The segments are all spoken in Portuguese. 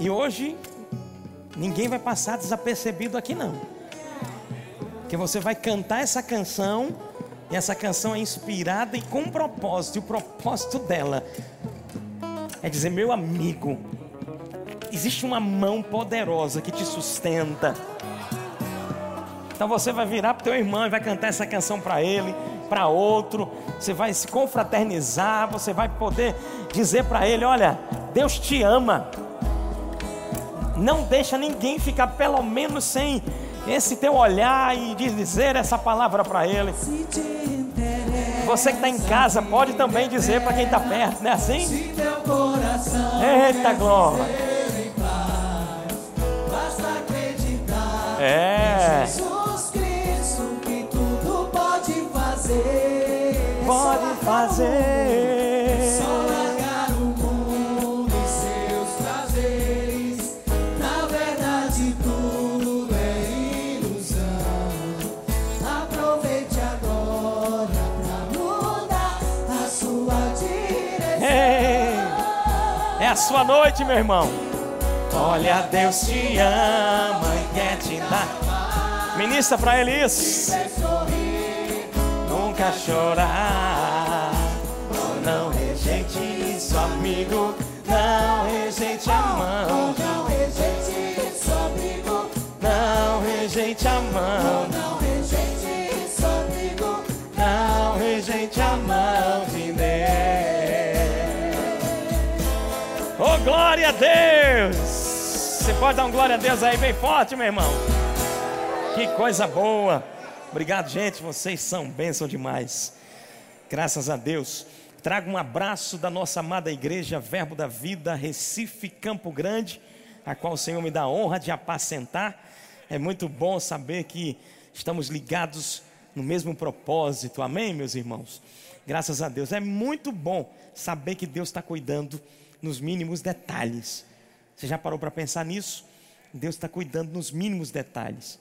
E hoje, ninguém vai passar desapercebido aqui não. Que você vai cantar essa canção, e essa canção é inspirada e com propósito. E o propósito dela é dizer: meu amigo, existe uma mão poderosa que te sustenta. Então você vai virar para teu irmão e vai cantar essa canção para ele, para outro. Você vai se confraternizar, você vai poder dizer para ele: olha, Deus te ama. Não deixa ninguém ficar pelo menos sem esse teu olhar e dizer essa palavra para ele. Você que está em casa pode também dizer para quem está perto, não é assim? Eita glória! É. Pode fazer. Sua noite, meu irmão. Olha, Deus te ama e quer te dar. Ministra para ele isso. Nunca chorar. Não rejeite isso, amigo. Não rejeite a mão. Não rejeite isso, amigo. Não rejeite a mão. Não rejeite isso, amigo. Não rejeite a mão a Deus! Você pode dar um glória a Deus aí bem forte, meu irmão. Que coisa boa. Obrigado, gente. Vocês são bênção demais. Graças a Deus. Trago um abraço da nossa amada igreja Verbo da Vida, Recife, Campo Grande, a qual o Senhor me dá a honra de apacentar. É muito bom saber que estamos ligados no mesmo propósito. Amém, meus irmãos? Graças a Deus. É muito bom saber que Deus está cuidando nos mínimos detalhes. Você já parou para pensar nisso? Deus está cuidando nos mínimos detalhes.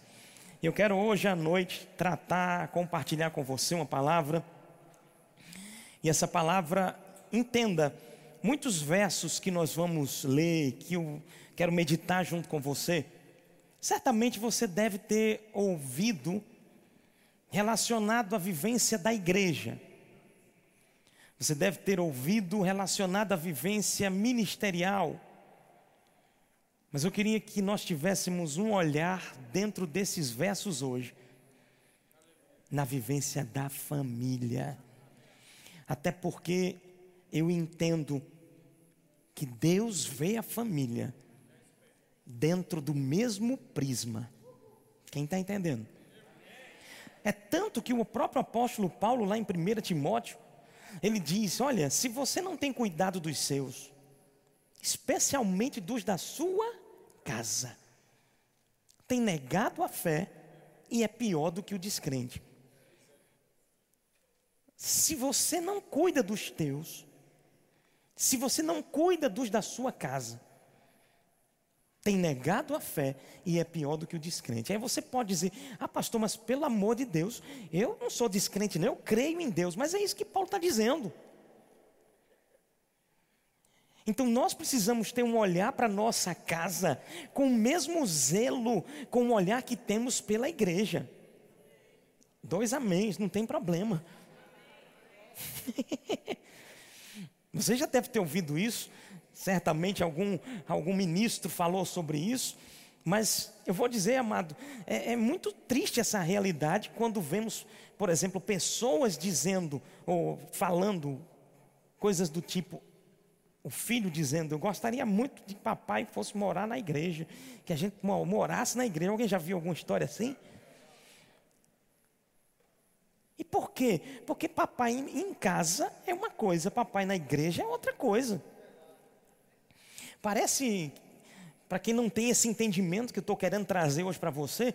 Eu quero hoje à noite tratar, compartilhar com você uma palavra. E essa palavra, entenda, muitos versos que nós vamos ler, que eu quero meditar junto com você, certamente você deve ter ouvido relacionado à vivência da igreja. Você deve ter ouvido relacionado à vivência ministerial. Mas eu queria que nós tivéssemos um olhar dentro desses versos hoje, na vivência da família. Até porque eu entendo que Deus vê a família dentro do mesmo prisma. Quem está entendendo? É tanto que o próprio apóstolo Paulo, lá em 1 Timóteo, ele diz: Olha, se você não tem cuidado dos seus, especialmente dos da sua casa, tem negado a fé e é pior do que o descrente. Se você não cuida dos teus, se você não cuida dos da sua casa, tem negado a fé e é pior do que o descrente. Aí você pode dizer: Ah, pastor, mas pelo amor de Deus, eu não sou descrente, não, eu creio em Deus. Mas é isso que Paulo está dizendo. Então nós precisamos ter um olhar para nossa casa com o mesmo zelo, com o olhar que temos pela igreja. Dois améns, não tem problema. Você já deve ter ouvido isso. Certamente algum, algum ministro falou sobre isso, mas eu vou dizer, amado, é, é muito triste essa realidade quando vemos, por exemplo, pessoas dizendo ou falando coisas do tipo: o filho dizendo, eu gostaria muito de papai fosse morar na igreja, que a gente morasse na igreja. Alguém já viu alguma história assim? E por quê? Porque papai em casa é uma coisa, papai na igreja é outra coisa. Parece, para quem não tem esse entendimento que eu estou querendo trazer hoje para você,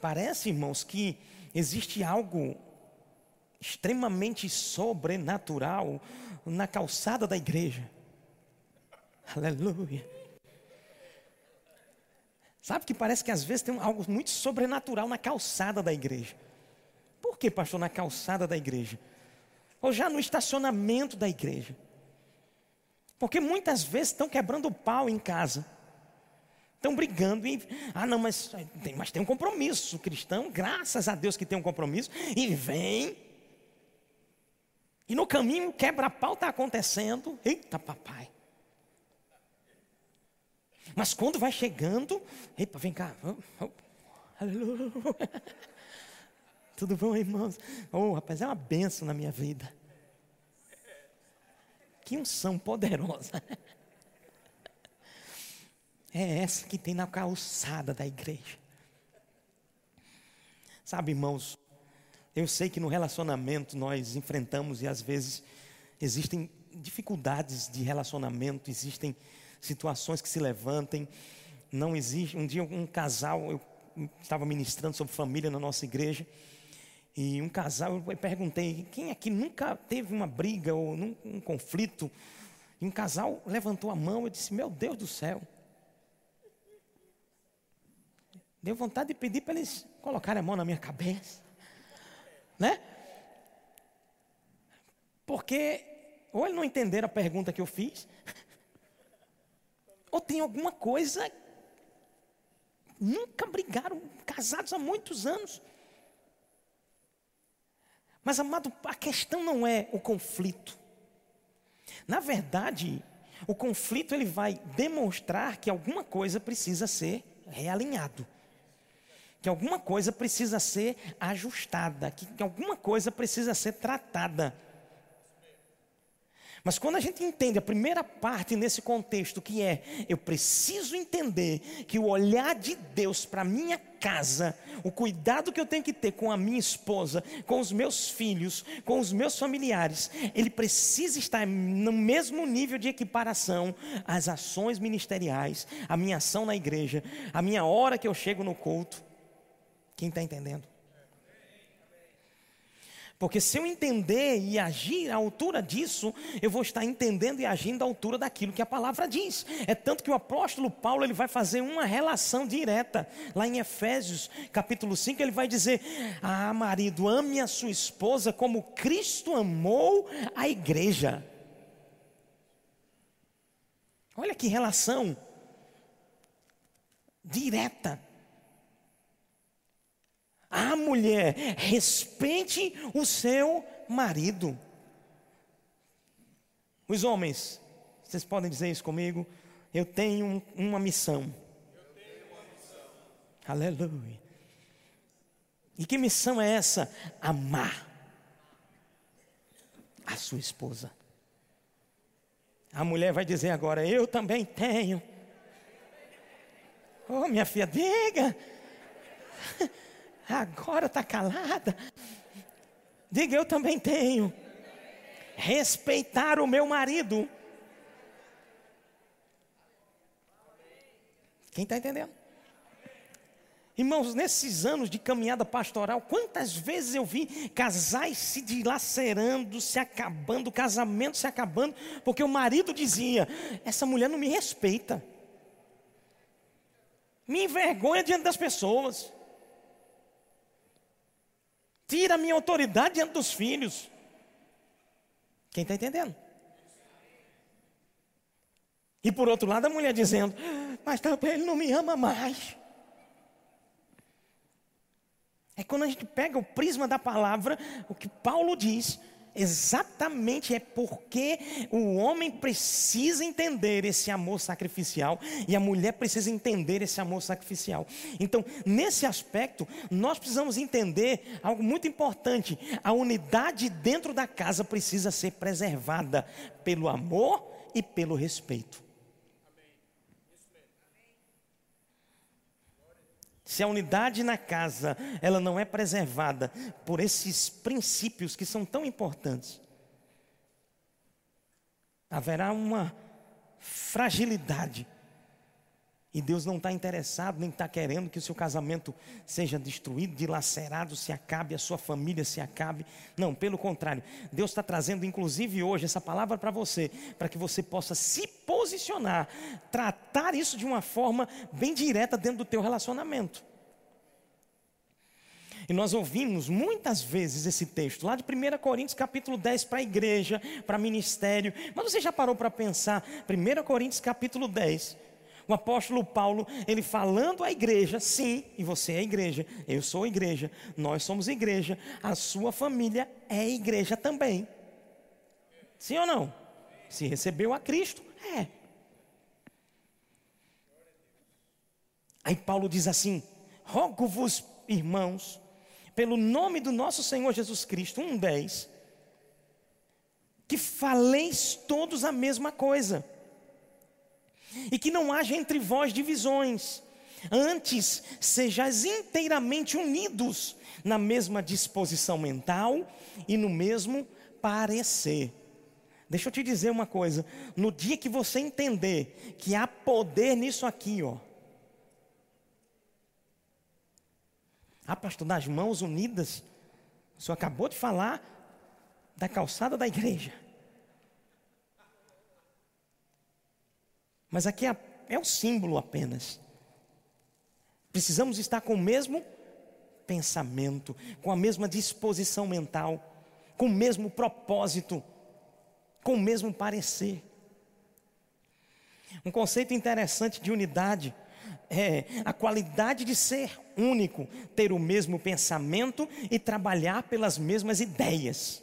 parece, irmãos, que existe algo extremamente sobrenatural na calçada da igreja. Aleluia. Sabe que parece que às vezes tem algo muito sobrenatural na calçada da igreja. Por que, pastor, na calçada da igreja? Ou já no estacionamento da igreja? Porque muitas vezes estão quebrando o pau em casa. estão brigando. E, ah, não, mas tem, mas tem um compromisso cristão, graças a Deus que tem um compromisso, e vem. E no caminho, quebra-pau está acontecendo. Eita, papai. Mas quando vai chegando, epa, vem cá. Tudo bom, irmãos? Oh, rapaz, é uma benção na minha vida. Que unção poderosa. É essa que tem na calçada da igreja. Sabe, irmãos, eu sei que no relacionamento nós enfrentamos e às vezes existem dificuldades de relacionamento, existem situações que se levantem. Não existe. Um dia um casal, eu estava ministrando sobre família na nossa igreja. E um casal, eu perguntei, quem aqui nunca teve uma briga ou um conflito? E um casal levantou a mão, eu disse, meu Deus do céu. Deu vontade de pedir para eles colocarem a mão na minha cabeça. Né? Porque ou eles não entenderam a pergunta que eu fiz, ou tem alguma coisa. Nunca brigaram, casados há muitos anos. Mas, amado, a questão não é o conflito. Na verdade, o conflito ele vai demonstrar que alguma coisa precisa ser realinhado que alguma coisa precisa ser ajustada, que alguma coisa precisa ser tratada. Mas quando a gente entende a primeira parte nesse contexto, que é eu preciso entender que o olhar de Deus para minha casa, o cuidado que eu tenho que ter com a minha esposa, com os meus filhos, com os meus familiares, ele precisa estar no mesmo nível de equiparação às ações ministeriais, a minha ação na igreja, a minha hora que eu chego no culto. Quem está entendendo? Porque se eu entender e agir à altura disso, eu vou estar entendendo e agindo à altura daquilo que a palavra diz. É tanto que o apóstolo Paulo ele vai fazer uma relação direta. Lá em Efésios, capítulo 5, ele vai dizer: Ah, marido, ame a sua esposa como Cristo amou a igreja. Olha que relação direta. Ah, mulher, respeite o seu marido. Os homens, vocês podem dizer isso comigo? Eu tenho uma missão. Eu tenho uma missão. Aleluia. E que missão é essa? Amar a sua esposa. A mulher vai dizer agora: Eu também tenho. Oh, minha filha, diga agora está calada. Diga, eu também tenho. Respeitar o meu marido. Quem está entendendo? Irmãos, nesses anos de caminhada pastoral, quantas vezes eu vi casais se dilacerando, se acabando, casamento se acabando, porque o marido dizia: essa mulher não me respeita, me envergonha diante das pessoas tira a minha autoridade diante dos filhos. Quem está entendendo? E por outro lado, a mulher dizendo: Mas também ele não me ama mais. É quando a gente pega o prisma da palavra, o que Paulo diz, exatamente é porque o homem precisa entender esse amor sacrificial e a mulher precisa entender esse amor sacrificial. Então, nesse aspecto, nós precisamos entender algo muito importante: a unidade dentro da casa precisa ser preservada pelo amor e pelo respeito. Se a unidade na casa ela não é preservada por esses princípios que são tão importantes, haverá uma fragilidade. E Deus não está interessado, nem está querendo que o seu casamento seja destruído, dilacerado, se acabe, a sua família se acabe. Não, pelo contrário, Deus está trazendo, inclusive hoje, essa palavra para você, para que você possa se posicionar, tratar isso de uma forma bem direta dentro do teu relacionamento. E nós ouvimos muitas vezes esse texto, lá de 1 Coríntios capítulo 10 para a igreja, para ministério. Mas você já parou para pensar, 1 Coríntios capítulo 10, O apóstolo Paulo, ele falando à igreja, sim, e você é igreja, eu sou igreja, nós somos igreja, a sua família é igreja também. Sim ou não? Se recebeu a Cristo, é. Aí Paulo diz assim: Rogo-vos, irmãos, pelo nome do nosso Senhor Jesus Cristo, 1,10, que faleis todos a mesma coisa e que não haja entre vós divisões. Antes, sejais inteiramente unidos na mesma disposição mental e no mesmo parecer. Deixa eu te dizer uma coisa: no dia que você entender que há poder nisso aqui, ó. Ah, pastor, nas mãos unidas, o senhor acabou de falar da calçada da igreja. Mas aqui é, é um símbolo apenas. Precisamos estar com o mesmo pensamento, com a mesma disposição mental, com o mesmo propósito, com o mesmo parecer. Um conceito interessante de unidade é a qualidade de ser único, ter o mesmo pensamento e trabalhar pelas mesmas ideias.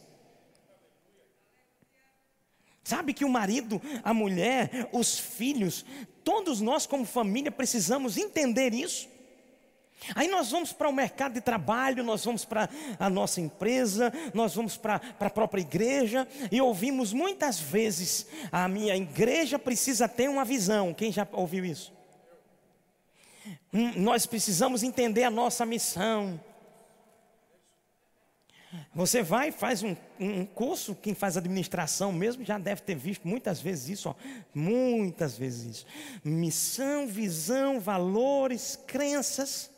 Sabe que o marido, a mulher, os filhos, todos nós como família precisamos entender isso. Aí nós vamos para o mercado de trabalho, nós vamos para a nossa empresa, nós vamos para, a própria igreja e ouvimos muitas vezes: a minha igreja precisa ter uma visão. Quem já ouviu isso? Hum, nós precisamos entender a nossa missão. Você vai faz um, um, curso, quem faz administração mesmo já deve ter visto muitas vezes isso, ó, muitas vezes isso. Missão, visão, valores, crenças.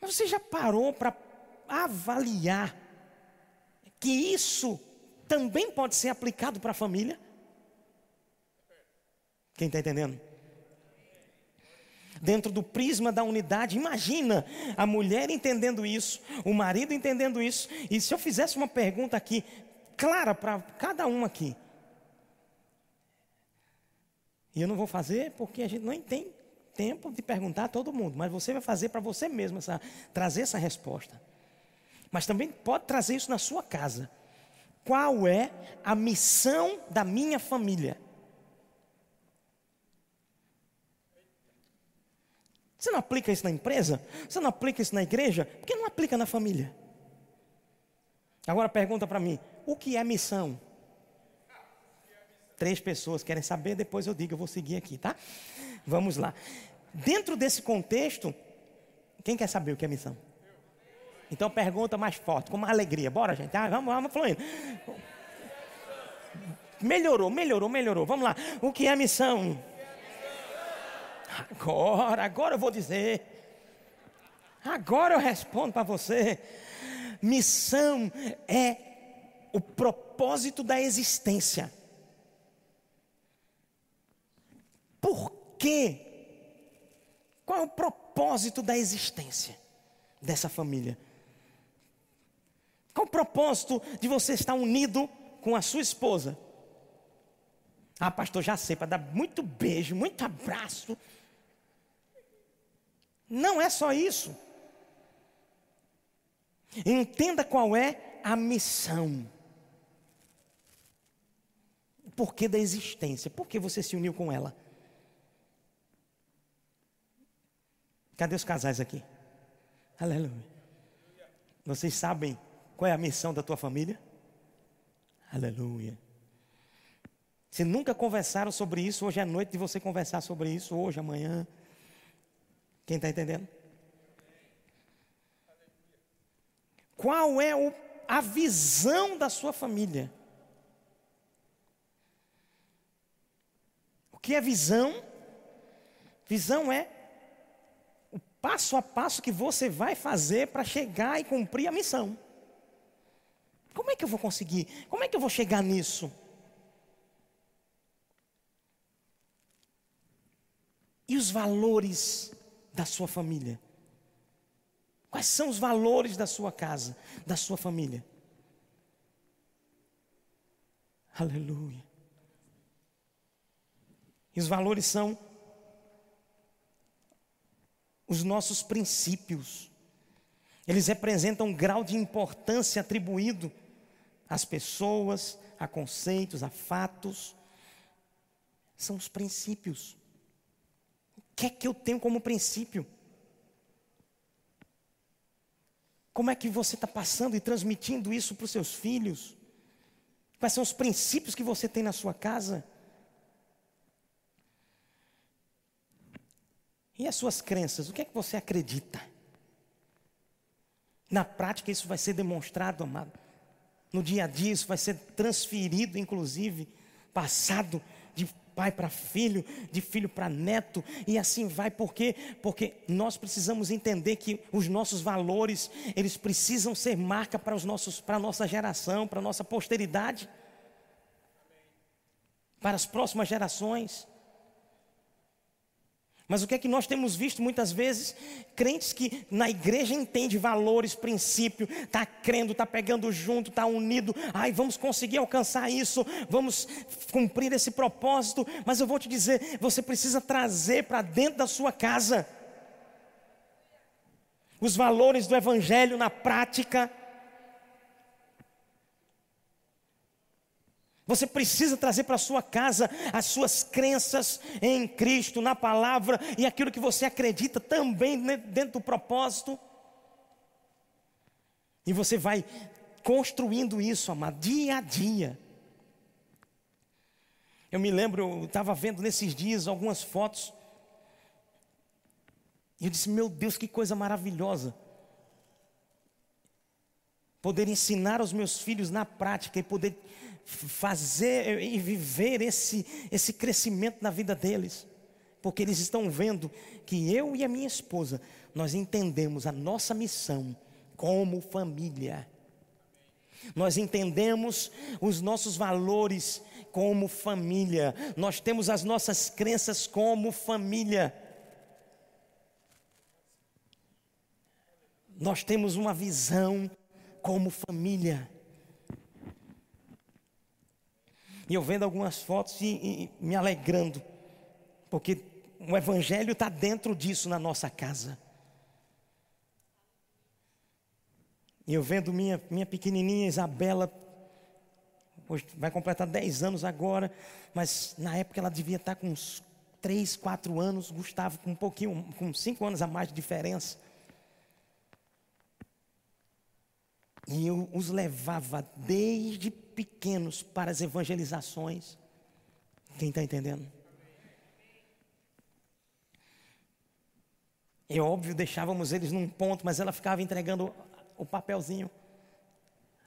Mas você já parou para avaliar que isso também pode ser aplicado para a família? Quem está entendendo? Dentro do prisma da unidade. Imagina a mulher entendendo isso, o marido entendendo isso. E se eu fizesse uma pergunta aqui, clara para cada um aqui. E eu não vou fazer porque a gente não tem tempo de perguntar a todo mundo, mas você vai fazer para você mesmo essa, trazer essa resposta. Mas também pode trazer isso na sua casa. Qual é a missão da minha família? Você não aplica isso na empresa? Você não aplica isso na igreja? Por que não aplica na família? Agora pergunta para mim: o que é missão? Três pessoas querem saber, depois eu digo, eu vou seguir aqui, tá? Vamos lá. Dentro desse contexto, quem quer saber o que é missão? Então pergunta mais forte, com mais alegria. Bora, gente. Ah, vamos, vamos fluindo. Melhorou, melhorou, melhorou. Vamos lá. O que é missão? Agora, agora eu vou dizer. Agora eu respondo para você. Missão é o propósito da existência. Por quê? Qual é o propósito da existência dessa família? Qual o propósito de você estar unido com a sua esposa? Ah, pastor, já sei, para dar muito beijo, muito abraço, não é só isso. Entenda qual é a missão. O porquê da existência. Por que você se uniu com ela? Cadê os casais aqui? Aleluia. Vocês sabem qual é a missão da tua família? Aleluia. Se nunca conversaram sobre isso, hoje é noite de você conversar sobre isso, hoje, amanhã. Quem está entendendo? Qual é o, a visão da sua família? O que é visão? Visão é o passo a passo que você vai fazer para chegar e cumprir a missão. Como é que eu vou conseguir? Como é que eu vou chegar nisso? E os valores da sua família? Quais são os valores da sua casa, da sua família? Aleluia. E os valores são os nossos princípios. Eles representam um grau de importância atribuído às pessoas, a conceitos, a fatos. São os princípios. Que é que eu tenho como princípio? Como é que você está passando e transmitindo isso para os seus filhos? Quais são os princípios que você tem na sua casa? E as suas crenças? O que é que você acredita? Na prática, isso vai ser demonstrado, amado. No dia a dia, isso vai ser transferido, inclusive, passado pai para filho, de filho para neto, e assim vai, por quê? Porque nós precisamos entender que os nossos valores, eles precisam ser marca para os nossos, para a nossa geração, para a nossa posteridade, para as próximas gerações. Mas o que é que nós temos visto muitas vezes? Crentes que na igreja entende valores, princípio, está crendo, está pegando junto, está unido. Ai, vamos conseguir alcançar isso, vamos cumprir esse propósito. Mas eu vou te dizer, você precisa trazer para dentro da sua casa os valores do Evangelho na prática. Você precisa trazer para sua casa as suas crenças em Cristo, na palavra e aquilo que você acredita também dentro do propósito. E você vai construindo isso, amado, dia a dia. Eu me lembro, eu estava vendo nesses dias algumas fotos. E eu disse: Meu Deus, que coisa maravilhosa. Poder ensinar aos meus filhos na prática e poder fazer e viver esse, esse crescimento na vida deles, porque eles estão vendo que eu e a minha esposa, nós entendemos a nossa missão como família. Nós entendemos os nossos valores como família, nós temos as nossas crenças como família. Nós temos uma visão como família. E eu vendo algumas fotos e, e me alegrando, porque o Evangelho está dentro disso na nossa casa. E eu vendo minha, minha pequenininha Isabela, hoje vai completar 10 anos agora, mas na época ela devia estar com uns 3, 4 anos, Gustavo com um pouquinho, com 5 anos a mais de diferença. E eu os levava desde pequenos para as evangelizações. Quem está entendendo? É óbvio, deixávamos eles num ponto, mas ela ficava entregando o papelzinho,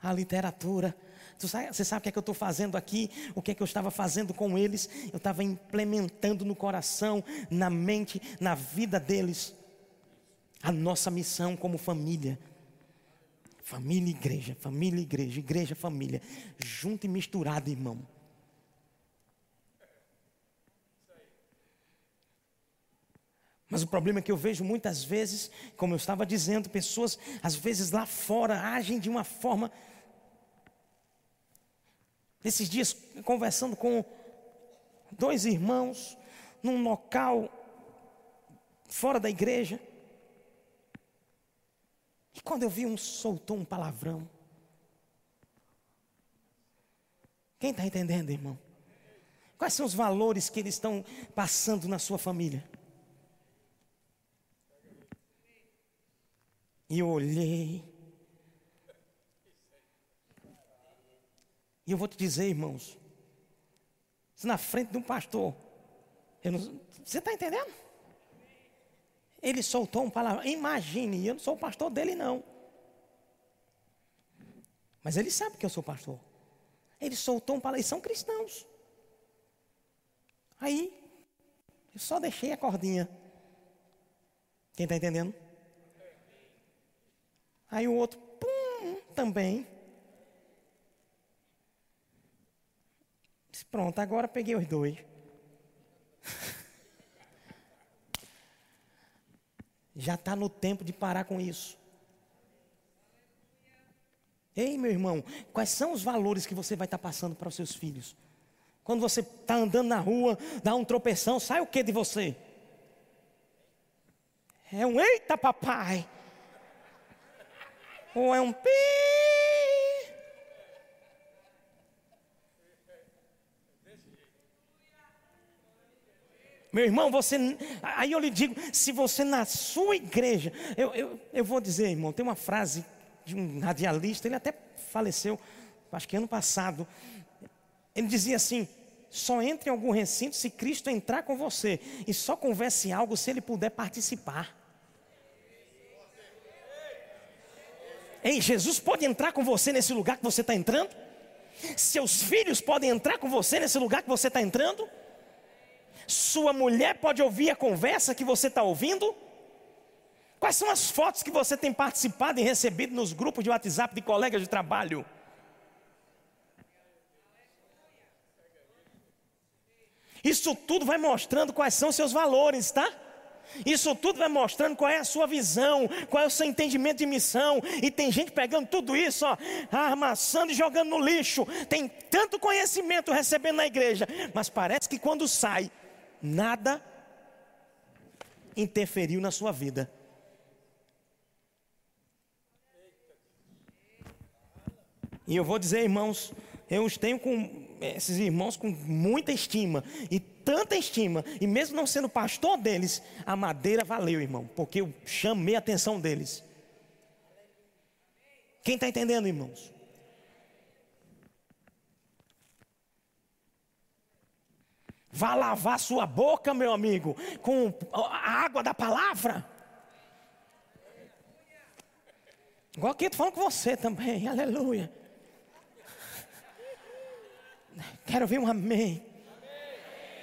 a literatura. Você sabe o que é que eu estou fazendo aqui? O que é que eu estava fazendo com eles? Eu estava implementando no coração, na mente, na vida deles, a nossa missão como família. Família igreja, família igreja, igreja, família, junto e misturado, irmão. Mas o problema é que eu vejo muitas vezes, como eu estava dizendo, pessoas às vezes lá fora agem de uma forma. Esses dias, conversando com dois irmãos, num local fora da igreja, e quando eu vi um soltou um palavrão. Quem está entendendo, irmão? Quais são os valores que eles estão passando na sua família? E eu olhei. E eu vou te dizer, irmãos, na frente de um pastor, não, você está entendendo? Ele soltou um palavra. Imagine, eu não sou o pastor dele, não. Mas ele sabe que eu sou pastor. Ele soltou um palavra. Eles são cristãos. Aí, eu só deixei a cordinha. Quem está entendendo? Aí o outro, pum, também. Pronto, agora peguei os dois. Já está no tempo de parar com isso. Ei, meu irmão, quais são os valores que você vai estar tá passando para os seus filhos? Quando você está andando na rua, dá um tropeção, sai o que de você? É um eita papai. Ou é um pi. Meu irmão, você. Aí eu lhe digo: se você na sua igreja. Eu, eu, eu vou dizer, irmão, tem uma frase de um radialista, ele até faleceu, acho que ano passado. Ele dizia assim: só entre em algum recinto se Cristo entrar com você, e só converse algo se ele puder participar. Ei, Jesus pode entrar com você nesse lugar que você está entrando? Seus filhos podem entrar com você nesse lugar que você está entrando? Sua mulher pode ouvir a conversa que você está ouvindo? Quais são as fotos que você tem participado e recebido nos grupos de WhatsApp de colegas de trabalho? Isso tudo vai mostrando quais são seus valores, tá? Isso tudo vai mostrando qual é a sua visão, qual é o seu entendimento de missão. E tem gente pegando tudo isso, ó, armaçando e jogando no lixo. Tem tanto conhecimento recebendo na igreja, mas parece que quando sai, nada interferiu na sua vida. E eu vou dizer, irmãos, eu os tenho com esses irmãos com muita estima e tanta estima, e mesmo não sendo pastor deles, a madeira valeu, irmão, porque eu chamei a atenção deles. Quem está entendendo, irmãos? Vá lavar sua boca, meu amigo, com a água da palavra. Igual aqui estou falando com você também, aleluia. Quero ver um amém.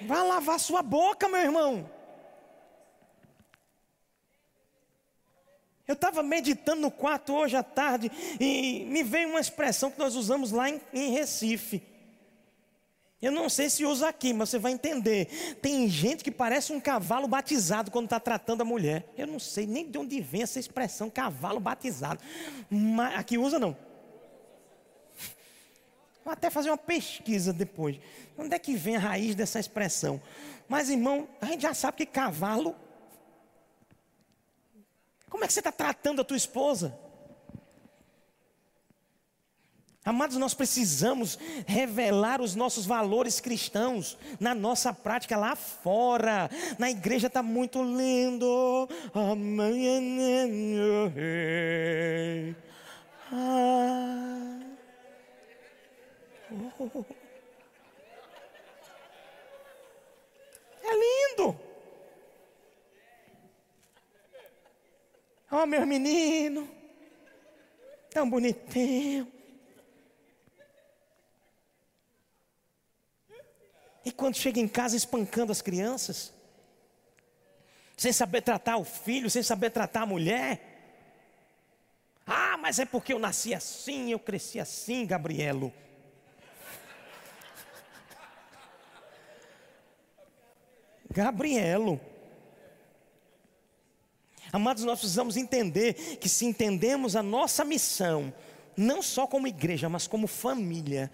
Vá lavar sua boca, meu irmão. Eu estava meditando no quarto hoje à tarde e me veio uma expressão que nós usamos lá em, em Recife. Eu não sei se usa aqui, mas você vai entender. Tem gente que parece um cavalo batizado quando está tratando a mulher. Eu não sei nem de onde vem essa expressão cavalo batizado. Mas aqui usa não. Vou até fazer uma pesquisa depois. Onde é que vem a raiz dessa expressão? Mas, irmão, a gente já sabe que cavalo. Como é que você está tratando a tua esposa? Amados, nós precisamos revelar os nossos valores cristãos na nossa prática lá fora. Na igreja está muito lindo. Ah. É lindo. Oh, meu menino, tão bonitinho. E quando chega em casa espancando as crianças, sem saber tratar o filho, sem saber tratar a mulher. Ah, mas é porque eu nasci assim, eu cresci assim, Gabrielo. Gabrielo. Amados, nós precisamos entender que se entendemos a nossa missão, não só como igreja, mas como família,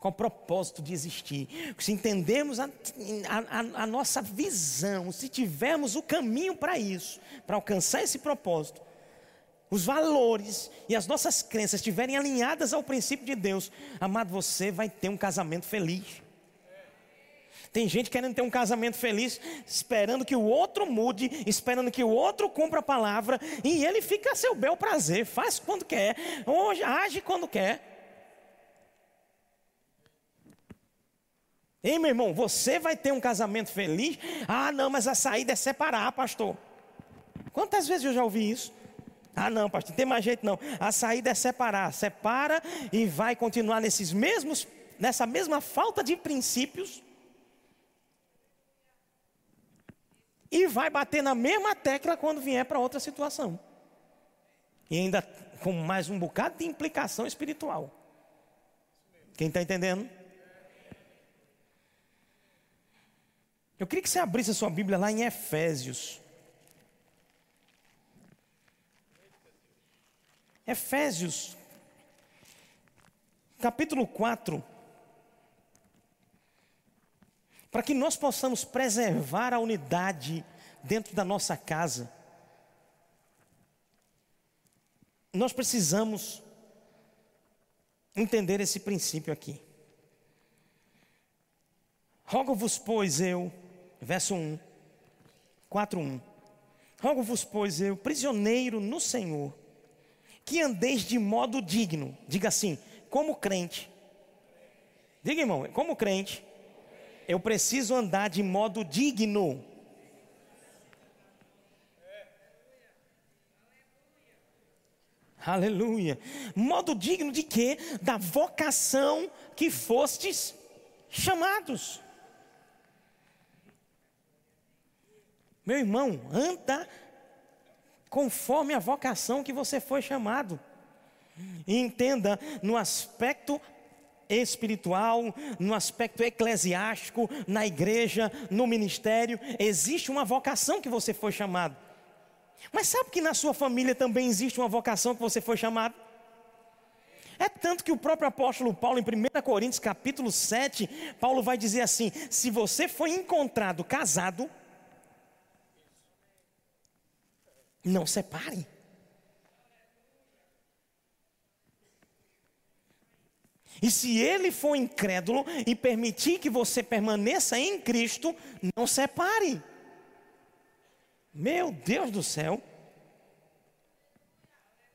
com o propósito de existir, se entendemos a, a, a nossa visão, se tivermos o caminho para isso, para alcançar esse propósito, os valores e as nossas crenças estiverem alinhadas ao princípio de Deus, amado, você vai ter um casamento feliz. Tem gente querendo ter um casamento feliz, esperando que o outro mude, esperando que o outro cumpra a palavra, e ele fica a seu bel prazer, faz quando quer, age quando quer. Ei, meu irmão, você vai ter um casamento feliz? Ah, não, mas a saída é separar, pastor. Quantas vezes eu já ouvi isso? Ah, não, pastor, não tem mais jeito não. A saída é separar. Separa e vai continuar nesses mesmos, nessa mesma falta de princípios e vai bater na mesma tecla quando vier para outra situação. E ainda com mais um bocado de implicação espiritual. Quem está entendendo? Eu queria que você abrisse a sua Bíblia lá em Efésios. Efésios, capítulo 4. para que nós possamos preservar a unidade dentro da nossa casa, nós precisamos entender esse princípio aqui. Rogo-vos, pois, eu, verso 1, 4, 1. Rogo-vos, pois, eu, prisioneiro no Senhor, que andeis de modo digno, diga assim, como crente. Diga, irmão, como crente, eu preciso andar de modo digno. Aleluia. Modo digno de quê? Da vocação que fostes chamados. Meu irmão, anda conforme a vocação que você foi chamado. E entenda no aspecto espiritual, no aspecto eclesiástico, na igreja, no ministério, existe uma vocação que você foi chamado. Mas sabe que na sua família também existe uma vocação que você foi chamado? É tanto que o próprio apóstolo Paulo, em 1 Coríntios capítulo 7, Paulo vai dizer assim: se você foi encontrado casado, não separe. E se ele for incrédulo e permitir que você permaneça em Cristo, não separe. Meu Deus do céu.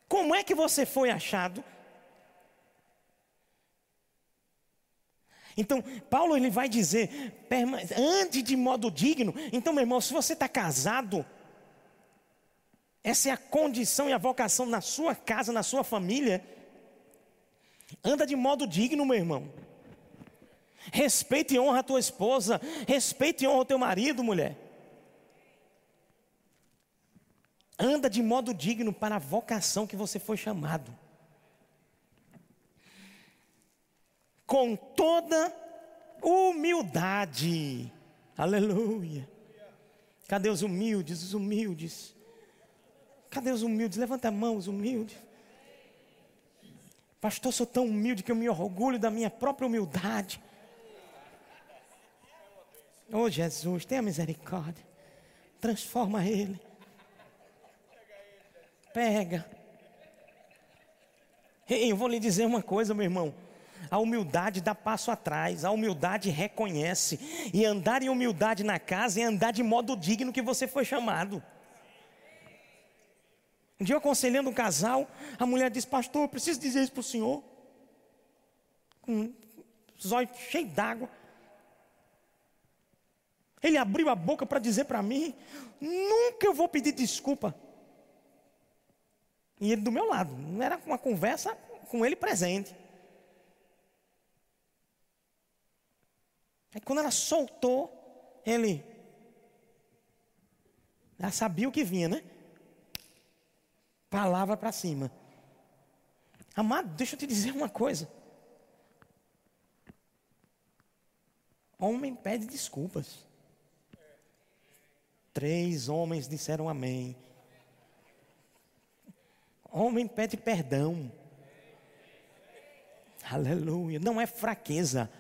Como é que você foi achado? Então, Paulo ele vai dizer, ande de modo digno. Então, meu irmão, se você está casado, essa é a condição e a vocação na sua casa, na sua família. Anda de modo digno, meu irmão. Respeita e honra a tua esposa. Respeita e honra o teu marido, mulher. Anda de modo digno para a vocação que você foi chamado. Com toda humildade. Aleluia. Cadê os humildes? Os humildes. Cadê os humildes? Levanta a mão, os humildes. Pastor, sou tão humilde que eu me orgulho da minha própria humildade. Oh Jesus, tenha misericórdia. Transforma ele. Pega. Ei, eu vou lhe dizer uma coisa, meu irmão. A humildade dá passo atrás, a humildade reconhece. E andar em humildade na casa é andar de modo digno que você foi chamado. Um dia eu aconselhando um casal, a mulher disse, pastor, eu preciso dizer isso para o senhor. Com os olhos cheios d'água. Ele abriu a boca para dizer para mim: nunca eu vou pedir desculpa. E ele do meu lado, não era uma conversa com ele presente. Aí quando ela soltou, ele já sabia o que vinha, né? Palavra para cima. Amado, deixa eu te dizer uma coisa. Homem pede desculpas. Três homens disseram amém. Homem pede perdão. Aleluia. Não é fraqueza.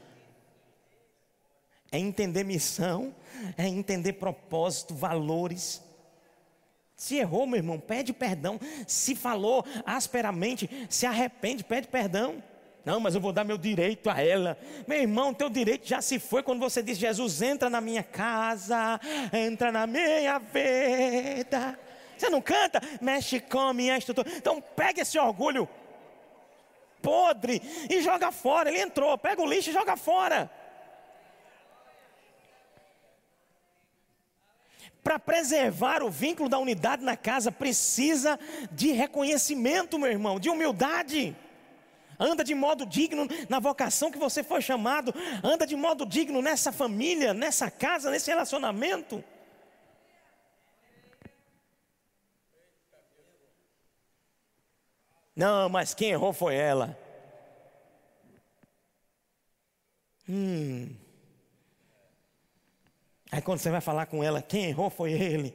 É entender missão, é entender propósito, valores. Se errou, meu irmão, pede perdão. Se falou asperamente, se arrepende, pede perdão. Não, mas eu vou dar meu direito a ela. Meu irmão, teu direito já se foi quando você diz: Jesus, entra na minha casa, entra na minha vida. Você não canta? Mexe com minha estrutura. Então pega esse orgulho podre e joga fora. Ele entrou, pega o lixo e joga fora. Para preservar o vínculo da unidade na casa, precisa de reconhecimento, meu irmão, de humildade. Anda de modo digno na vocação que você foi chamado. Anda de modo digno nessa família, nessa casa, nesse relacionamento. Não, mas quem errou foi ela. Hum. Aí quando você vai falar com ela, quem errou foi ele.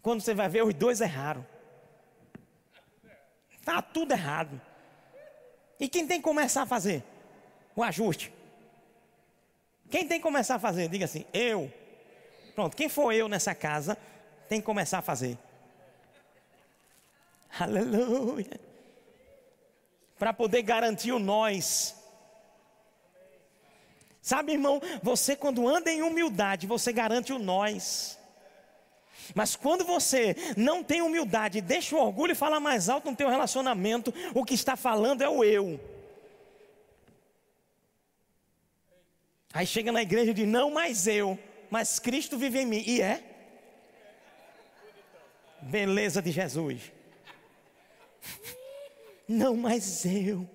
Quando você vai ver, os dois erraram. Está tudo errado. E quem tem que começar a fazer? O ajuste. Quem tem que começar a fazer? Diga assim, eu. Pronto, quem for eu nessa casa tem que começar a fazer. Aleluia. Para poder garantir o nós. Sabe, irmão, você quando anda em humildade, você garante o nós. Mas quando você não tem humildade, deixa o orgulho e fala mais alto no teu relacionamento, o que está falando é o eu. Aí chega na igreja e diz: Não mais eu, mas Cristo vive em mim. E é? Beleza de Jesus. Não mais eu,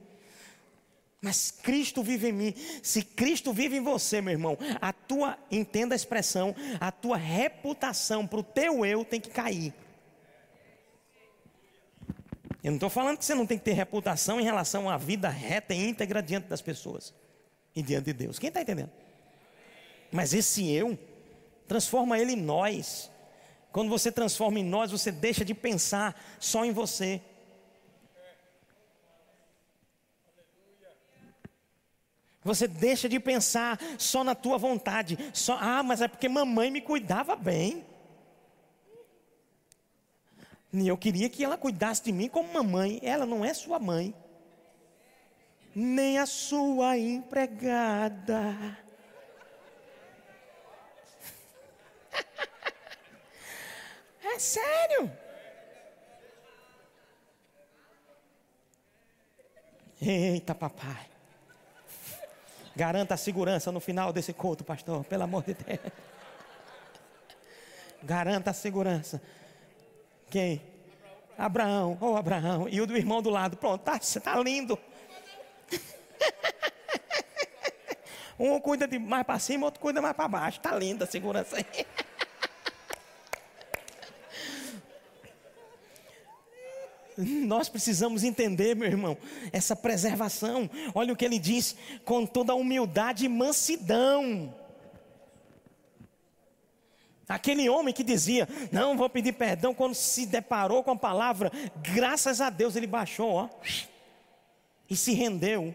mas Cristo vive em mim. Se Cristo vive em você, meu irmão, a tua, entenda a expressão, a tua reputação para o teu eu tem que cair. Eu não estou falando que você não tem que ter reputação em relação à vida reta e íntegra diante das pessoas e diante de Deus. Quem está entendendo? Mas esse eu, transforma ele em nós. Quando você transforma em nós, você deixa de pensar só em você. Você deixa de pensar só na tua vontade. Só, ah, mas é porque mamãe me cuidava bem. E eu queria que ela cuidasse de mim como mamãe. Ela não é sua mãe. Nem a sua empregada. É sério? Eita, papai. Garanta a segurança no final desse culto, pastor, pelo amor de Deus. Garanta a segurança. Quem? Abraão, ou oh, Abraão, e o do irmão do lado. Pronto, tá, tá lindo. um cuida de mais para cima, outro cuida mais para baixo. Tá linda a segurança aí. Nós precisamos entender, meu irmão, essa preservação. Olha o que ele diz: com toda humildade e mansidão. Aquele homem que dizia, não vou pedir perdão, quando se deparou com a palavra, graças a Deus ele baixou, ó, e se rendeu.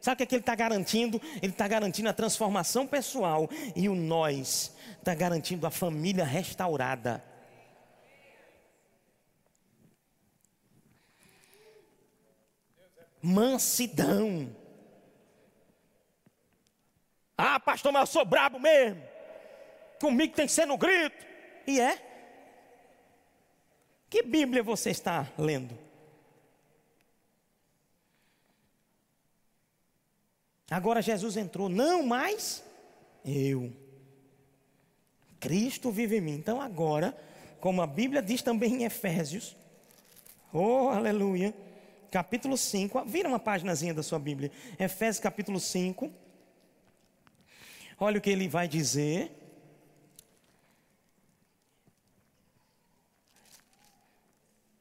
Sabe o que, é que ele está garantindo? Ele está garantindo a transformação pessoal, e o nós está garantindo a família restaurada. Mansidão. Ah, pastor, mas eu sou brabo mesmo. Comigo tem que ser no grito. E é? Que Bíblia você está lendo? Agora Jesus entrou, não mais eu. Cristo vive em mim. Então agora, como a Bíblia diz também em Efésios, oh aleluia capítulo 5. Vira uma páginazinha da sua Bíblia. Efésios capítulo 5. Olha o que ele vai dizer.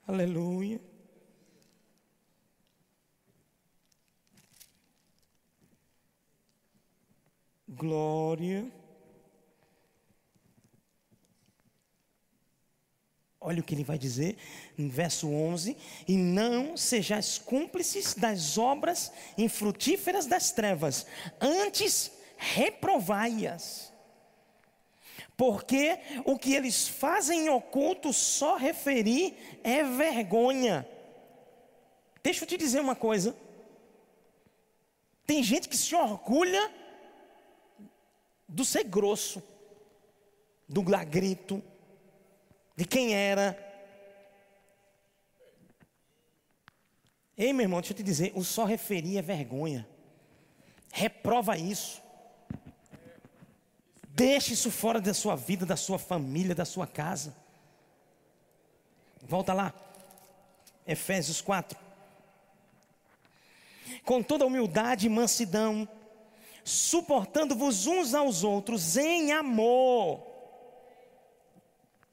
Aleluia. Glória. Olha o que ele vai dizer no verso 11: E não sejais cúmplices das obras infrutíferas das trevas, antes reprovai-as. Porque o que eles fazem em oculto, só referir é vergonha. Deixa eu te dizer uma coisa. Tem gente que se orgulha do ser grosso, do lagrito, de quem era. Ei, meu irmão, deixa eu te dizer, o só referir é vergonha. Reprova isso. Deixe isso fora da sua vida, da sua família, da sua casa. Volta lá. Efésios 4. Com toda humildade e mansidão, suportando-vos uns aos outros em amor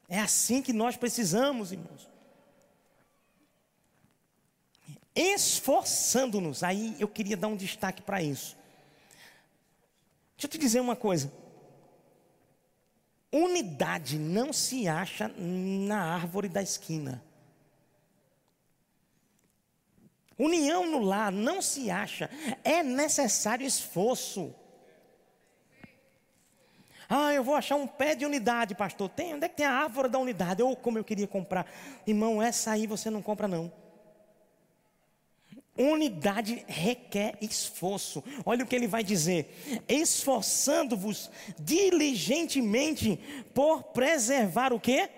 é assim que nós precisamos, irmãos. Esforçando-nos. Aí eu queria dar um destaque para isso. Deixa eu te dizer uma coisa. Unidade não se acha na árvore da esquina. União no lar não se acha. É necessário esforço. Eu vou achar um pé de unidade, pastor. Tem, onde é que tem a árvore da unidade? Ou como eu queria comprar. Irmão, essa aí você não compra, não. Unidade requer esforço. Olha o que ele vai dizer: esforçando-vos diligentemente por preservar o que?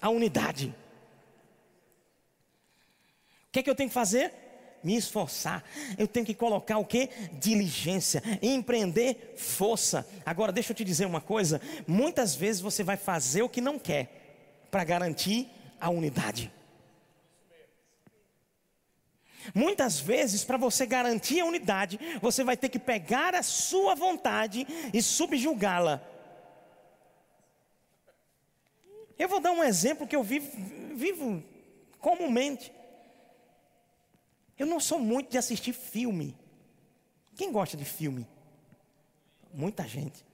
A unidade. O que é que eu tenho que fazer? Me esforçar. Eu tenho que colocar o que? Diligência. Empreender força. Agora, deixa eu te dizer uma coisa: muitas vezes você vai fazer o que não quer para garantir a unidade. Muitas vezes, para você garantir a unidade, você vai ter que pegar a sua vontade e subjugá-la. Eu vou dar um exemplo que eu vivo, vivo comumente. Eu não sou muito de assistir filme. Quem gosta de filme? Muita gente.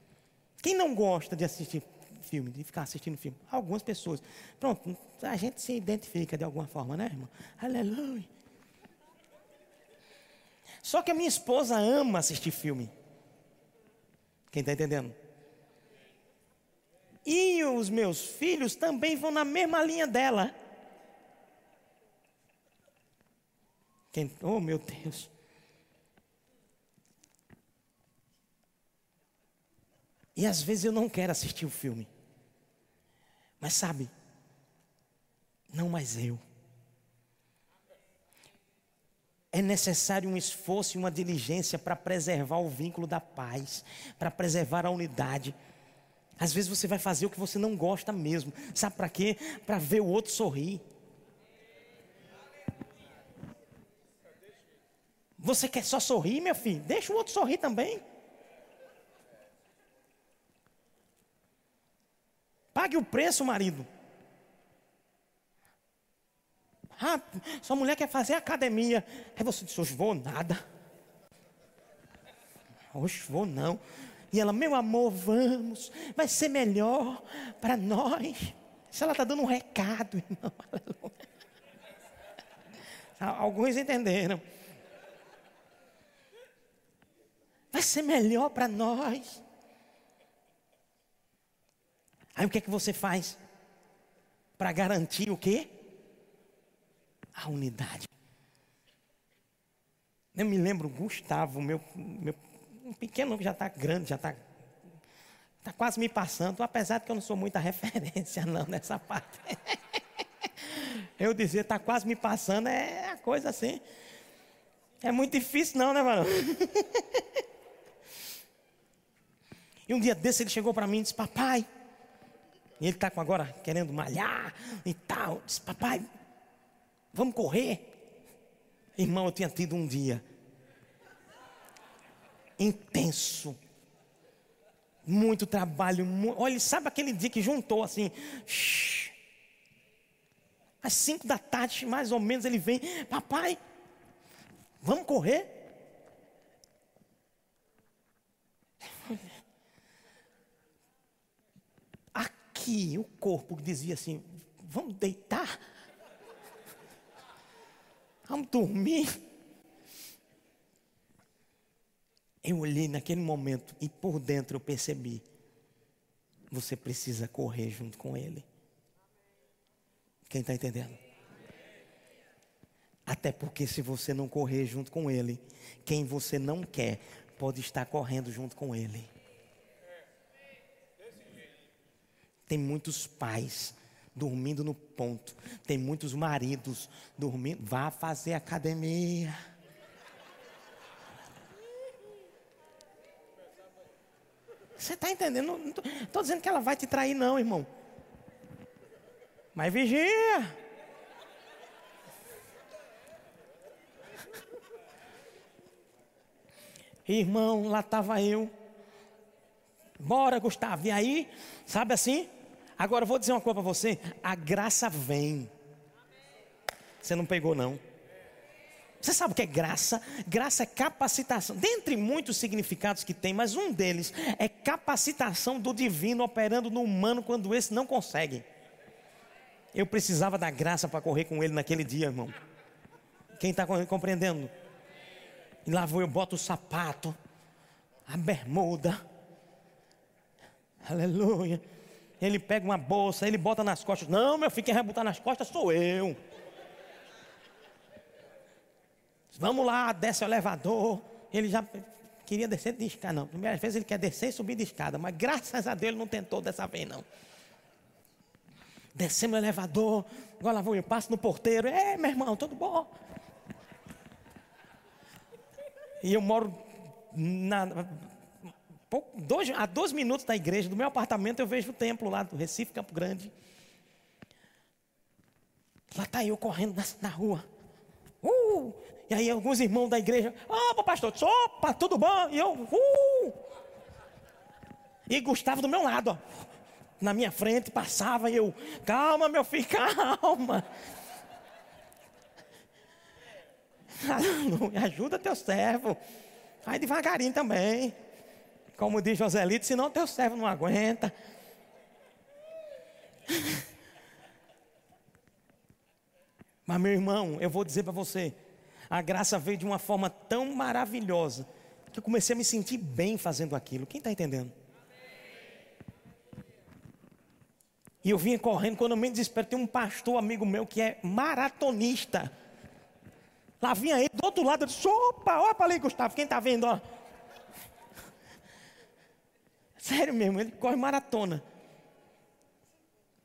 Quem não gosta de assistir filme, de ficar assistindo filme? Algumas pessoas. Pronto, a gente se identifica de alguma forma, né, irmão? Aleluia. Só que a minha esposa ama assistir filme. Quem está entendendo? E os meus filhos também vão na mesma linha dela. Quem, oh meu Deus. E às vezes eu não quero assistir o filme. Mas sabe, não mais eu. É necessário um esforço e uma diligência para preservar o vínculo da paz, para preservar a unidade. Às vezes você vai fazer o que você não gosta mesmo. Sabe para quê? Para ver o outro sorrir. Você quer só sorrir, meu filho? Deixa o outro sorrir também. Pague o preço, marido. Ah, sua mulher quer fazer academia. Aí você disse, hoje vou nada. Hoje vou não. E ela, meu amor, vamos. Vai ser melhor para nós. Se ela está dando um recado, irmão. Alguns entenderam. Vai ser melhor para nós. Aí o que é que você faz? Para garantir o quê? a unidade. Eu me lembro, Gustavo, meu, meu um pequeno que já está grande, já está tá quase me passando, apesar de que eu não sou muita referência não nessa parte. eu dizer, está quase me passando, é a coisa assim. É muito difícil não, né, mano? e um dia desse ele chegou para mim e disse, papai, e ele está agora querendo malhar e tal. Disse, papai, Vamos correr? Irmão, eu tinha tido um dia intenso. Muito trabalho. Olha, sabe aquele dia que juntou assim? Às cinco da tarde, mais ou menos, ele vem, papai, vamos correr? Aqui o corpo dizia assim: vamos deitar? Vamos dormir. Eu olhei naquele momento e por dentro eu percebi: você precisa correr junto com Ele. Quem está entendendo? Até porque se você não correr junto com Ele, quem você não quer pode estar correndo junto com Ele. Tem muitos pais dormindo no ponto. Tem muitos maridos dormindo. Vá fazer academia. Você está entendendo? Não estou dizendo que ela vai te trair, não, irmão. Mas vigia. Irmão, lá estava eu. Bora, Gustavo. E aí, sabe assim? Agora vou dizer uma coisa para você: a graça vem. Você não pegou, não. Você sabe o que é graça? Graça é capacitação. Dentre muitos significados que tem, mas um deles é capacitação do divino operando no humano quando esse não consegue. Eu precisava da graça para correr com ele naquele dia, irmão. Quem está compreendendo? E lá vou eu, boto o sapato, a bermuda, Aleluia. Ele pega uma bolsa, ele bota nas costas. Não, meu filho, quem vai botar nas costas sou eu. Vamos lá, desce o elevador. Ele já queria descer de escada, não. Primeira vez ele quer descer e subir de escada, mas graças a Deus ele não tentou dessa vez, não. Descemos o elevador, agora vou eu passo no porteiro. É, meu irmão, tudo bom? E eu moro na, dois, a dois minutos da igreja, do meu apartamento, eu vejo o templo lá do Recife, Campo Grande. Lá está eu correndo na, na rua. Uh! E aí alguns irmãos da igreja, opa pastor, opa, tudo bom? E eu, uh! E Gustavo do meu lado, ó, na minha frente, passava e eu, calma meu filho, calma. Ajuda teu servo. Vai devagarinho também. Como diz Joselito, senão teu servo não aguenta. Mas meu irmão, eu vou dizer para você, a graça veio de uma forma tão maravilhosa que eu comecei a me sentir bem fazendo aquilo. Quem está entendendo? E eu vinha correndo, quando eu me desespero, tem um pastor amigo meu que é maratonista. Lá vinha ele do outro lado, eu disse: opa, para ali, Gustavo, quem está vendo? Ó. Sério mesmo, ele corre maratona.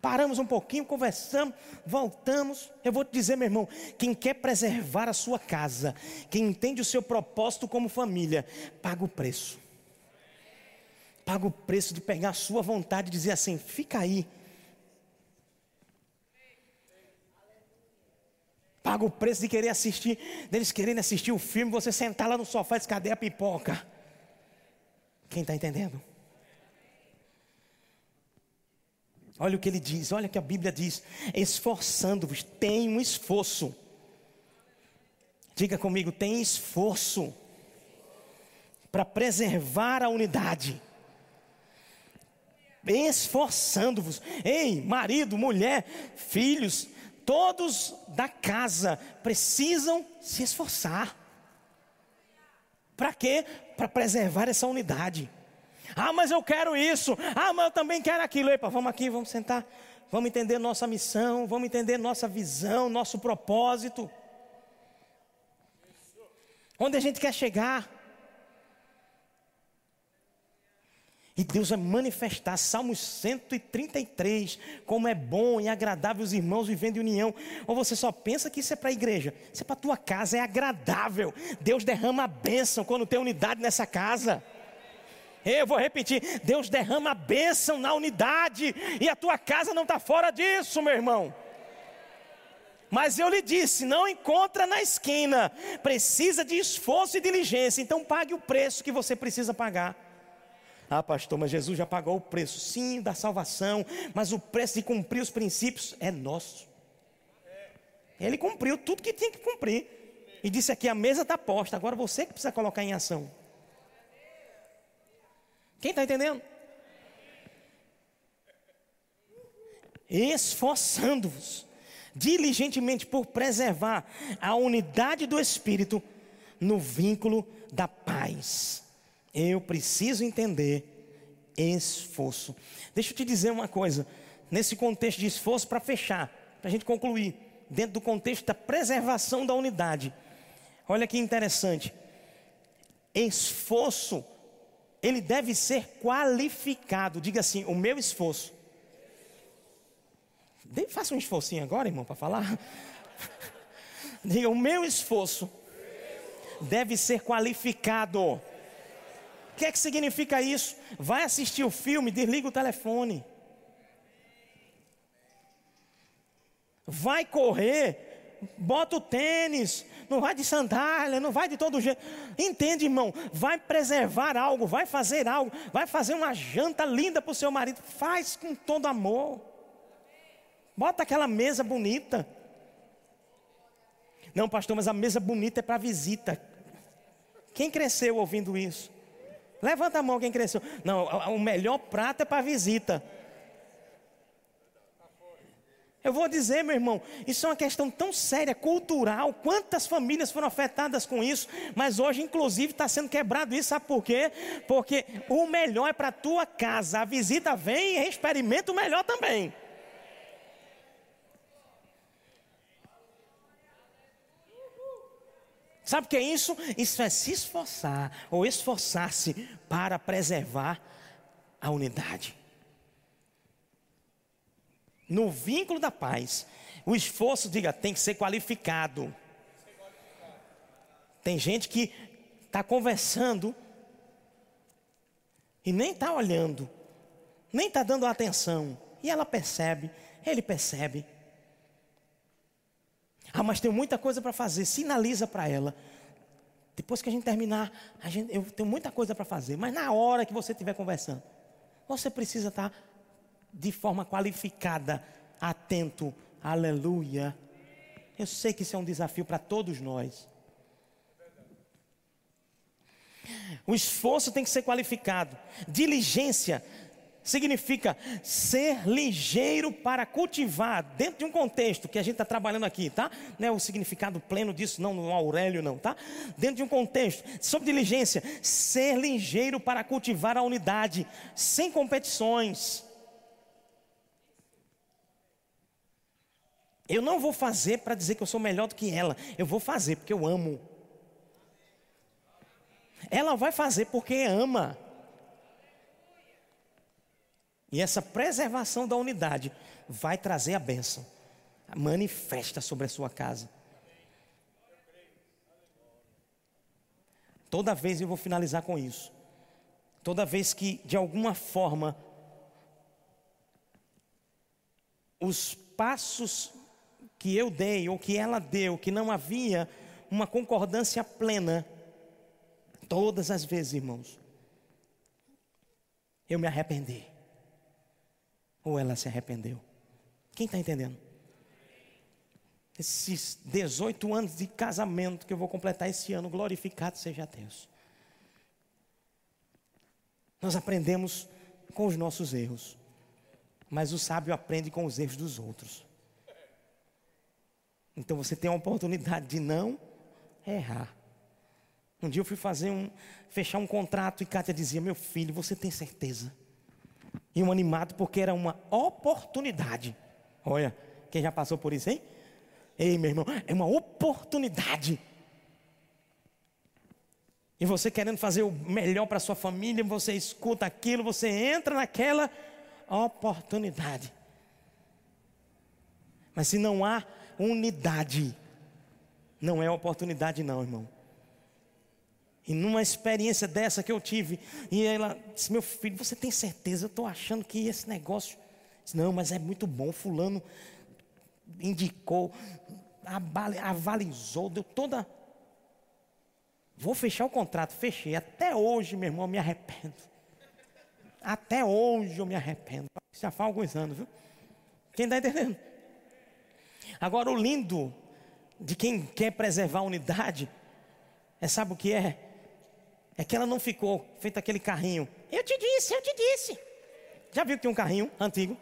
Paramos um pouquinho, conversamos, voltamos. Eu vou te dizer, meu irmão, quem quer preservar a sua casa, quem entende o seu propósito como família, paga o preço. Paga o preço de pegar a sua vontade e dizer assim: fica aí. Paga o preço de querer assistir, deles querendo assistir o filme, você sentar lá no sofá e dizer, cadê a pipoca? Quem está entendendo? Olha o que ele diz, olha o que a Bíblia diz: esforçando-vos, tem um esforço. Diga comigo, tem esforço para preservar a unidade. Esforçando-vos, ei, marido, mulher, filhos, todos da casa precisam se esforçar. Para quê? Para preservar essa unidade. Ah, mas eu quero isso. Ah, mas eu também quero aquilo. Epa, vamos aqui, vamos sentar. Vamos entender nossa missão, vamos entender nossa visão, nosso propósito. Onde a gente quer chegar. E Deus vai manifestar, Salmos 133, como é bom e agradável os irmãos vivendo em união. Ou você só pensa que isso é para a igreja, isso é para a tua casa, é agradável. Deus derrama a bênção quando tem unidade nessa casa. Eu vou repetir: Deus derrama a bênção na unidade, e a tua casa não está fora disso, meu irmão. Mas eu lhe disse: não encontra na esquina, precisa de esforço e diligência, então pague o preço que você precisa pagar. Ah, pastor, mas Jesus já pagou o preço, sim, da salvação, mas o preço de cumprir os princípios é nosso. Ele cumpriu tudo que tinha que cumprir, e disse aqui: a mesa está posta, agora você que precisa colocar em ação. Quem está entendendo? Esforçando-vos diligentemente por preservar a unidade do Espírito no vínculo da paz. Eu preciso entender esforço. Deixa eu te dizer uma coisa, nesse contexto de esforço, para fechar, para a gente concluir, dentro do contexto da preservação da unidade. Olha que interessante. Esforço ele deve ser qualificado. Diga assim: o meu esforço. Faça um esforcinho agora, irmão, para falar. Diga: o meu esforço deve ser qualificado. O que é que significa isso? Vai assistir o filme, desliga o telefone. Vai correr, bota o tênis, não vai de sandália, não vai de todo jeito. Entende, irmão? Vai preservar algo, vai fazer algo, vai fazer uma janta linda para o seu marido. Faz com todo amor. Bota aquela mesa bonita. Não, pastor, mas a mesa bonita é para visita. Quem cresceu ouvindo isso? Levanta a mão quem cresceu. Não, o melhor prato é para visita. Eu vou dizer, meu irmão, isso é uma questão tão séria, cultural. Quantas famílias foram afetadas com isso? Mas hoje, inclusive, está sendo quebrado isso. Sabe por quê? Porque o melhor é para tua casa. A visita vem e experimenta o melhor também. Sabe o que é isso? Isso é se esforçar ou esforçar-se para preservar a unidade. No vínculo da paz, o esforço, diga, tem que ser qualificado. Tem gente que está conversando e nem está olhando, nem está dando atenção. E ela percebe, ele percebe. Ah, mas tem muita coisa para fazer. Sinaliza para ela. Depois que a gente terminar, a gente, eu tenho muita coisa para fazer. Mas na hora que você estiver conversando, você precisa estar tá de forma qualificada, atento. Aleluia. Eu sei que isso é um desafio para todos nós. O esforço tem que ser qualificado. Diligência significa ser ligeiro para cultivar, dentro de um contexto que a gente está trabalhando aqui, tá? Não é o significado pleno disso, não, no Aurélio, não, tá? Dentro de um contexto, sobre diligência, ser ligeiro para cultivar a unidade, sem competições. Eu não vou fazer para dizer que eu sou melhor do que ela, eu vou fazer porque eu amo. Ela vai fazer porque ama. E essa preservação da unidade vai trazer a bênção. Manifesta sobre a sua casa. Toda vez eu vou finalizar com isso. Toda vez que de alguma forma os passos que eu dei ou que ela deu, que não havia uma concordância plena, todas as vezes, irmãos, eu me arrependi. Ou ela se arrependeu? Quem está entendendo? Esses 18 anos de casamento que eu vou completar esse ano, glorificado seja Deus. Nós aprendemos com os nossos erros, mas o sábio aprende com os erros dos outros. Então você tem a oportunidade de não errar. Um dia eu fui fazer um, fechar um contrato e Kátia dizia: Meu filho, você tem certeza? E um animado porque era uma oportunidade. Olha, quem já passou por isso, hein? Ei, meu irmão, é uma oportunidade. E você querendo fazer o melhor para sua família, você escuta aquilo, você entra naquela oportunidade. Mas se não há unidade, não é oportunidade, não, irmão. E numa experiência dessa que eu tive, e ela disse: Meu filho, você tem certeza? Eu estou achando que esse negócio. Disse, não, mas é muito bom. Fulano indicou, avalizou, deu toda. Vou fechar o contrato, fechei. Até hoje, meu irmão, eu me arrependo. Até hoje eu me arrependo. Já faz alguns anos, viu? Quem está entendendo? Agora, o lindo de quem quer preservar a unidade é sabe o que é? É que ela não ficou feito aquele carrinho. Eu te disse, eu te disse. Já viu que tem um carrinho antigo?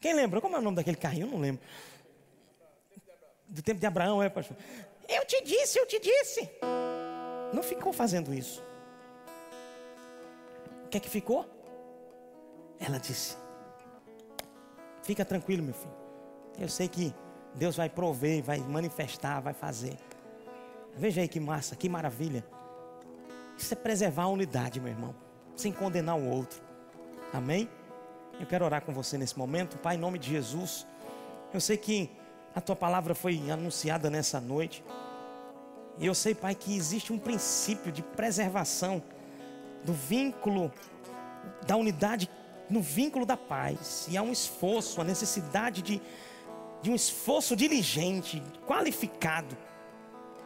Quem lembra? Como é o nome daquele carrinho? Eu não lembro. Do tempo de Abraão, é, pastor? Eu te disse, eu te disse. Não ficou fazendo isso. O que é que ficou? Ela disse: Fica tranquilo, meu filho. Eu sei que Deus vai prover, vai manifestar, vai fazer. Veja aí que massa, que maravilha. Isso é preservar a unidade, meu irmão, sem condenar o outro. Amém? Eu quero orar com você nesse momento, Pai, em nome de Jesus. Eu sei que a tua palavra foi anunciada nessa noite. E eu sei, Pai, que existe um princípio de preservação do vínculo da unidade no vínculo da paz. E há um esforço, a necessidade de, de um esforço diligente, qualificado.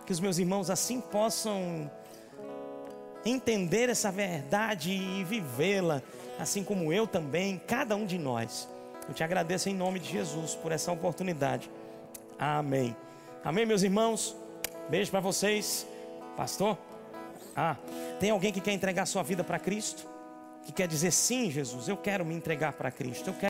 Que os meus irmãos assim possam entender essa verdade e vivê-la, assim como eu também, cada um de nós. Eu te agradeço em nome de Jesus por essa oportunidade. Amém. Amém, meus irmãos. Beijo para vocês. Pastor? Ah, tem alguém que quer entregar sua vida para Cristo? Que quer dizer sim, Jesus, eu quero me entregar para Cristo. Eu quero